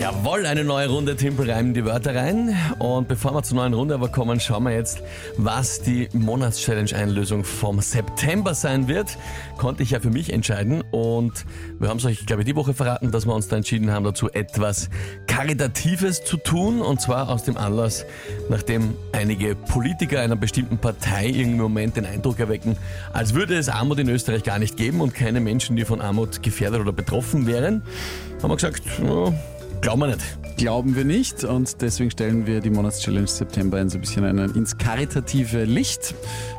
Jawohl, eine neue Runde Timpel reimen die Wörter rein. Und bevor wir zur neuen Runde aber kommen, schauen wir jetzt, was die Monatschallenge-Einlösung vom September sein wird. Konnte ich ja für mich entscheiden. Und wir haben es euch, glaube ich, die Woche verraten, dass wir uns da entschieden haben, dazu etwas Karitatives zu tun. Und zwar aus dem Anlass, nachdem einige Politiker einer bestimmten Partei im Moment den Eindruck erwecken, als würde es Armut in Österreich gar nicht geben und keine Menschen, die von Armut gefährdet oder betroffen wären, haben wir gesagt, ja, Glauben wir nicht. Glauben wir nicht und deswegen stellen wir die Monatschallenge September ein so ein bisschen einen, ins karitative Licht.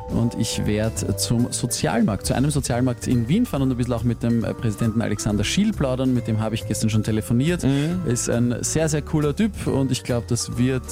Und ich werde zum Sozialmarkt, zu einem Sozialmarkt in Wien fahren und ein bisschen auch mit dem Präsidenten Alexander Schiel plaudern. Mit dem habe ich gestern schon telefoniert. Mhm. Ist ein sehr, sehr cooler Typ und ich glaube, das wird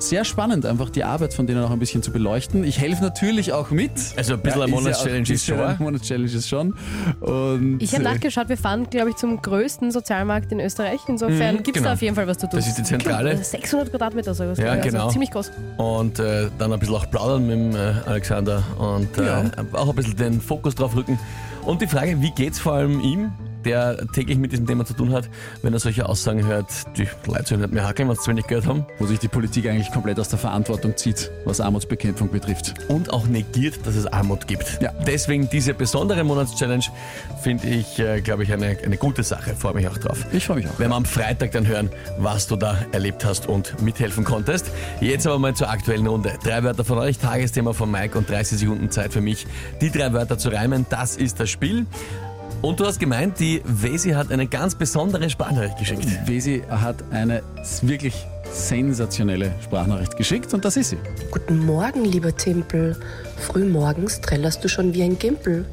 sehr spannend, einfach die Arbeit von denen auch ein bisschen zu beleuchten. Ich helfe natürlich auch mit. Also ein bisschen eine Monatschallenge ist schon. Eine Monatschallenge ist schon. Und Ich habe äh, nachgeschaut, wir fahren, glaube ich, zum größten Sozialmarkt in Österreich. Insofern gibt es genau. da auf jeden Fall was zu tun. Das ist die Zentrale. 600 Quadratmeter sowas. Ja, also genau. Ziemlich groß. Und äh, dann ein bisschen auch plaudern mit dem äh, Alexander und äh, Ja. auch ein bisschen den Fokus drauf rücken. Und die Frage, wie geht's vor allem ihm, der täglich mit diesem Thema zu tun hat, wenn er solche Aussagen hört, die Leute nicht mehr hackeln, was zu wenig gehört haben, wo sich die Politik eigentlich komplett aus der Verantwortung zieht, was Armutsbekämpfung betrifft. und auch negiert, dass es Armut gibt. Ja. Deswegen diese besondere Monatschallenge finde ich, äh, glaube ich, eine, eine gute Sache. Freue mich auch drauf. Ich freue mich auch. Werden wir am Freitag dann hören, was du da erlebt hast und mithelfen konntest. Jetzt aber mal zur aktuellen Runde. Drei Wörter von euch, Tagesthema von Mike und 30 Sekunden Zeit für mich, die drei Wörter zu reimen. Das ist das Spiel. Und du hast gemeint, die Wesi hat eine ganz besondere Sprachnachricht geschickt. Wesi hat eine wirklich sensationelle Sprachnachricht geschickt und das ist sie. Guten Morgen, lieber Timpel. Frühmorgens trällerst du schon wie ein Gimpel.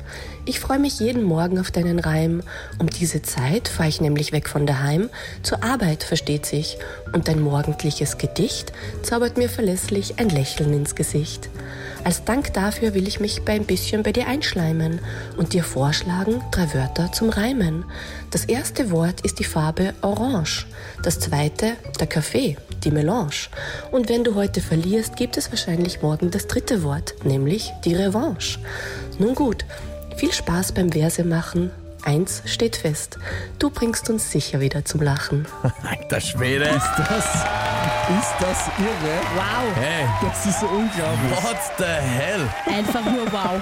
Ich freue mich jeden Morgen auf deinen Reim. Um diese Zeit fahre ich nämlich weg von daheim. Zur Arbeit, versteht sich. Und dein morgendliches Gedicht zaubert mir verlässlich ein Lächeln ins Gesicht. Als Dank dafür will ich mich bei ein bisschen bei dir einschleimen und dir vorschlagen drei Wörter zum Reimen. Das erste Wort ist die Farbe Orange. Das zweite der Kaffee, die Melange. Und wenn du heute verlierst, gibt es wahrscheinlich morgen das dritte Wort, nämlich die Revanche. Nun gut, viel Spaß beim Verse machen. Eins steht fest, du bringst uns sicher wieder zum Lachen. Alter Schwede. Das ist das irre. Wow. Hey, Das ist so unglaublich. what the hell? Einfach nur wow.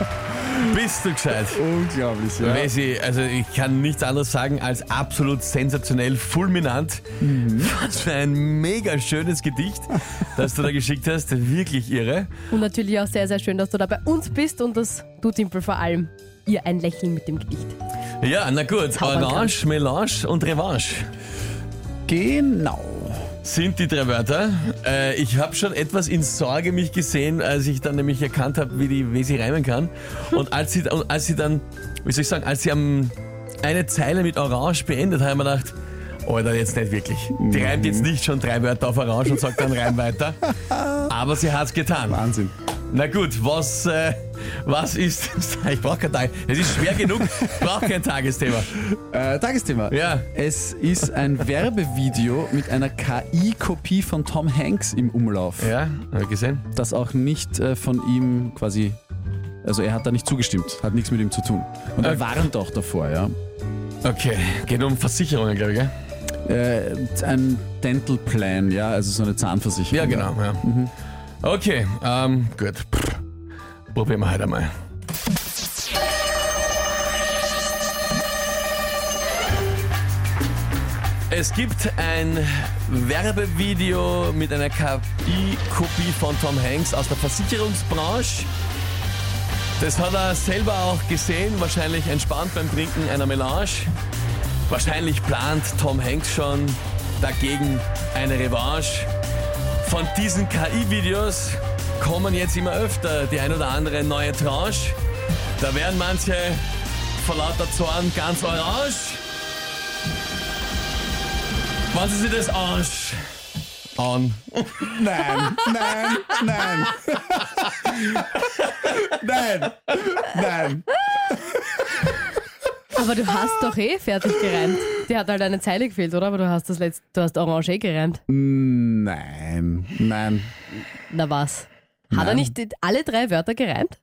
Bist du gescheit? Unglaublich, ja. Wesi, also ich kann nichts anderes sagen als absolut sensationell, fulminant. Was für ein mega schönes Gedicht, das du da geschickt hast. Wirklich irre. Und natürlich auch sehr, sehr schön, dass du da bei uns bist und dass du, Timpel, vor allem ihr ein Lächeln mit dem Gedicht. Ja, na gut. Orange, Melange und Revanche Genau. Sind die drei Wörter. Äh, ich habe schon etwas in Sorge mich gesehen, als ich dann nämlich erkannt habe, wie die Wesi reimen kann. Und als sie, als sie dann, wie soll ich sagen, als sie am, eine Zeile mit Orange beendet hat, habe ich mir gedacht, Alter, jetzt nicht wirklich. Die reimt jetzt nicht schon drei Wörter auf Orange und sagt dann reim weiter. Aber sie hat's getan. Wahnsinn. Na gut, was, äh, was ist. Ich brauche kein Tag. Es ist schwer genug, ich brauche kein Tagesthema. Äh, Tagesthema. Ja. Es ist ein Werbevideo mit einer KI-Kopie von Tom Hanks im Umlauf, Ja, hab ich gesehen. das auch nicht äh, von ihm quasi. Also er hat da nicht zugestimmt, hat nichts mit ihm zu tun. Und er warnt auch davor, ja. Okay, geht um Versicherungen, glaube ich, gell? Äh, ein Dental Plan, ja, also so eine Zahnversicherung. Ja, genau. Ja. Okay, ähm, gut. Probieren wir halt einmal. Es gibt ein Werbevideo mit einer KI-Kopie von Tom Hanks aus der Versicherungsbranche. Das hat er selber auch gesehen, wahrscheinlich entspannt beim Trinken einer Melange. Wahrscheinlich plant Tom Hanks schon dagegen eine Revanche. Von diesen KI-Videos kommen jetzt immer öfter die ein oder andere neue Tranche. Da werden manche vor lauter Zorn ganz orange. Wann sie sich das Arsch an? Nein, nein, nein. nein, nein. Aber du hast doch eh fertig gereimt. Die hat halt eine Zeile gefehlt, oder? Aber du hast das letzte, du hast Orange eh gereimt. Nein, nein. Na was? Hat er Nein. nicht die- alle drei Wörter gereimt?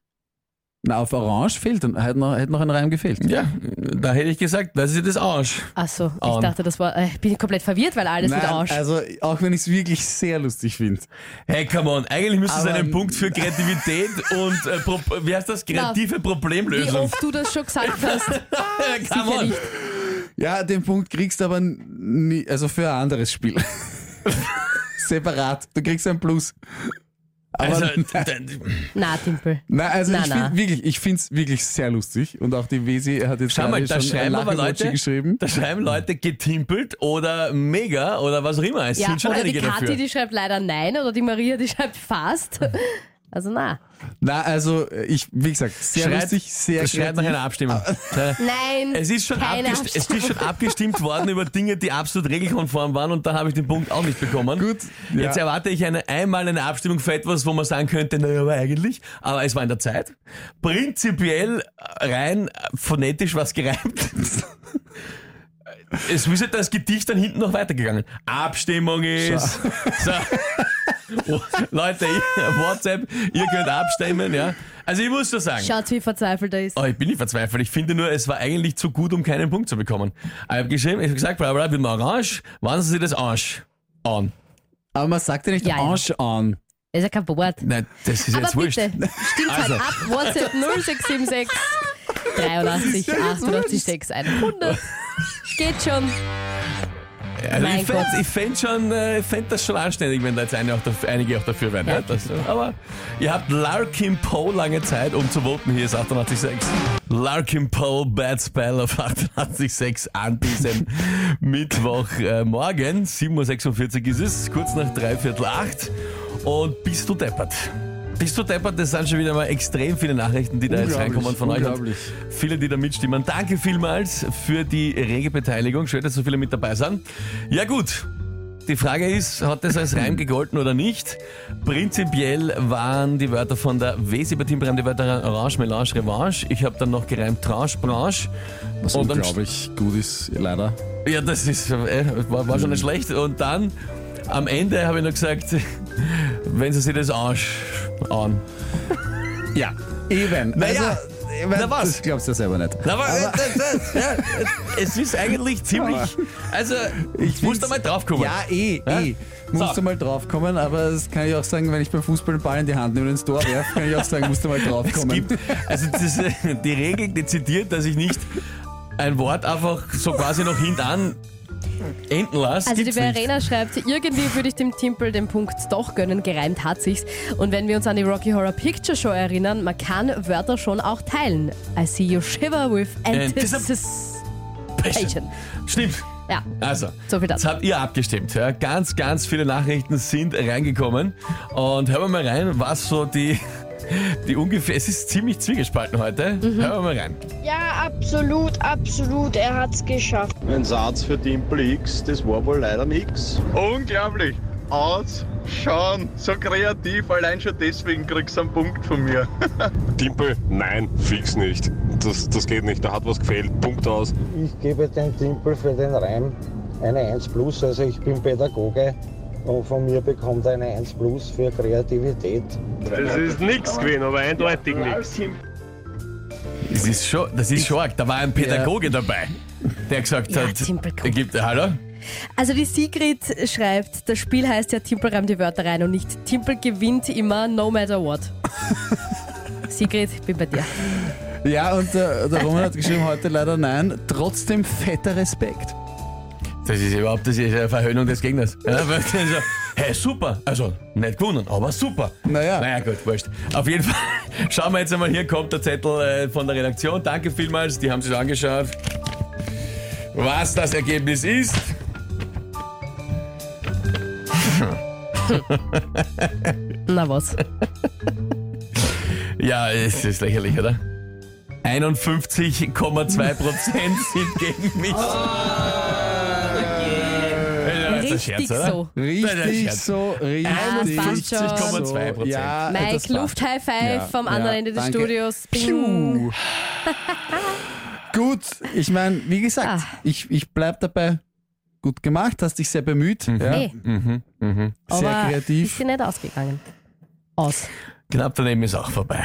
Na, auf Orange fehlt, und hätte noch, hätte noch ein Reim gefehlt. Ja, da hätte ich gesagt, das ist das Arsch. Achso, ich dachte, das war. äh, Ich bin komplett verwirrt, weil alles mit Arsch. also auch wenn ich es wirklich sehr lustig finde. Hey, come on, eigentlich müsste es Aber- einen Punkt für Kreativität und, äh, Pro wie heißt das, kreative Wie Problemlösung. oft du das schon gesagt hast. come sicher on. nicht. Ja, den Punkt kriegst du aber nie, also für ein anderes Spiel. Separat. Du kriegst ein Plus. Aber Also, nein, Na, Timpel. nein, also na, ich na. finde wirklich, ich finde es wirklich sehr lustig und auch die Wesi hat jetzt Schau mal, gerade da schon ein schreiben aber Leute, geschrieben. da schreiben Leute getimpelt oder mega oder was auch immer. Es Ja, sind schon oder die einige Kathi, dafür. die schreibt leider nein, oder die Maria, die schreibt fast. Also na. Na, also ich, wie gesagt, sehr Schreit- lustig, sehr Schreit nach einer Abstimmung. Nein. Es ist, schon keine abgest es ist schon abgestimmt worden über Dinge, die absolut regelkonform waren und da habe ich den Punkt auch nicht bekommen. Gut, ja. Jetzt erwarte ich eine, einmal eine Abstimmung für etwas, wo man sagen könnte, naja, aber eigentlich, aber es war in der Zeit. Prinzipiell rein phonetisch was gereimt. Es ist das Gedicht dann hinten noch weitergegangen. Abstimmung ist. So. Oh, Leute, ich- WhatsApp, ihr könnt abstimmen, ja. Also ich muss schon sagen. Schaut, wie verzweifelt er ist. Oh, ich bin nicht verzweifelt. Ich finde nur, es war eigentlich zu gut, um keinen Punkt zu bekommen. Ich habe geschrieben, ich habe gesagt, bla bla, mit dem Orange, wann Sie das Arsch an? Aber man sagt ja nicht Ja, ja. Orange an. Das ist ja kein Wort. Nein, das ist Aber jetzt wurscht. bitte, stimmt Also. halt ab. WhatsApp 0676 83 88 6 100. Geht schon. Also ich fände fänd schon, äh, ich fänd das schon anständig, wenn da jetzt eine auch dafür, einige auch dafür wären. Ja. Ja. das, aber ihr habt Larkin Poe lange Zeit, um zu voten. Hier ist 88.6. Larkin Poe, Bad Spell auf 88.6 an diesem Mittwochmorgen. Äh, morgen. 7.46 Uhr ist es, kurz nach dreiviertel acht. Und bist du deppert? Bist du deppert? Das sind schon wieder mal extrem viele Nachrichten, die da jetzt reinkommen von euch. Und. Viele, die da mitstimmen. Danke vielmals für die rege Beteiligung. Schön, dass so viele mit dabei sind. Ja gut, die Frage ist, hat das als Reim gegolten oder nicht? Prinzipiell waren die Wörter von der Wesi bei Timbrand die Wörter Orange, Melange, Revanche. Ich habe dann noch gereimt Tranche, Branche. Was unglaublich gut ist, leider. Ja, das ist, äh, war, war schon nicht schlecht. Und dann am Ende habe ich noch gesagt, wenn Sie sich das Arsch an. Ja, eben. Naja, also, ich mein, na was? Das glaubst du ja selber nicht. Na, aber, äh, das, das, ja, es ist eigentlich ziemlich. Also, ich muss da mal drauf kommen. Ja, eh, Ja? eh. Musst So. du mal draufkommen, aber das kann ich auch sagen, wenn ich beim Fußball den Ball in die Hand nehme und ins Tor werfe, kann ich auch sagen, musst du mal Es draufkommen. gibt, also das, äh, die Regel dezidiert, dass ich nicht ein Wort einfach so quasi noch hintan enden lasse. Also die gibt's nicht. Verena schreibt, irgendwie würde ich dem Timpel den Punkt doch gönnen, gereimt hat sich's. Und wenn wir uns an die Rocky Horror Picture Show erinnern, man kann Wörter schon auch teilen. I see you shiver with anticipation. Stimmt. Ja, Also, so viel das habt ihr abgestimmt. Ja? Ganz, ganz viele Nachrichten sind reingekommen. Und hören wir mal rein, was so die, die ungefähr. Es ist ziemlich zwiegespalten heute. Mhm. Hören wir mal rein. Ja, absolut, absolut. Er hat's geschafft. Ein Satz für Dimpel X, das war wohl leider nix. Unglaublich. Ausschauen, so kreativ, allein schon deswegen kriegst du einen Punkt von mir. Timpel, nein, fix nicht. Das, das geht nicht, da hat was gefehlt. Punkt aus. Ich gebe dem Timpel für den Reim eine 1 plus. Also ich bin Pädagoge und von mir bekommt er eine 1 plus für Kreativität. Das ist nichts gewesen, aber eindeutig nichts. Das ist schon, das ist schon arg. Da war ein Pädagoge dabei, der gesagt Ja, hat, Timpel, komm. er gibt, hallo? Also die Sigrid schreibt, das Spiel heißt ja Timpel reimt die Wörter rein und nicht Timpel gewinnt immer no matter what. Sigrid, ich bin bei dir. Ja, und äh, der Roman hat geschrieben, heute leider nein. Trotzdem fetter Respekt. Das ist überhaupt das ist eine Verhöhnung des Gegners. Ja, hey, super. Also, nicht gewonnen, aber super. Naja. Naja, gut, wurscht. Auf jeden Fall schauen wir jetzt einmal, hier kommt der Zettel äh, von der Redaktion. Danke vielmals, die haben sich angeschaut. Was das Ergebnis ist. Na was? Ja, es ist lächerlich, oder? 51,2 Prozent sind gegen mich. Ist ein Richtig Scherz, oder? so. Ist Richtig Scherz. so, richtig passt schon. 50,2 Prozent. Ja, das Mike. Luft-High Five Ja, vom ja, anderen Ende des danke. Studios. Bing. Gut, ich meine, wie gesagt, Ah. ich, ich bleib dabei. Gut gemacht, hast dich sehr bemüht. Ja, Hey, Mhm, mhm. sehr aber ist kreativ. sie nicht ausgegangen. Aus. Knapp daneben ist auch vorbei.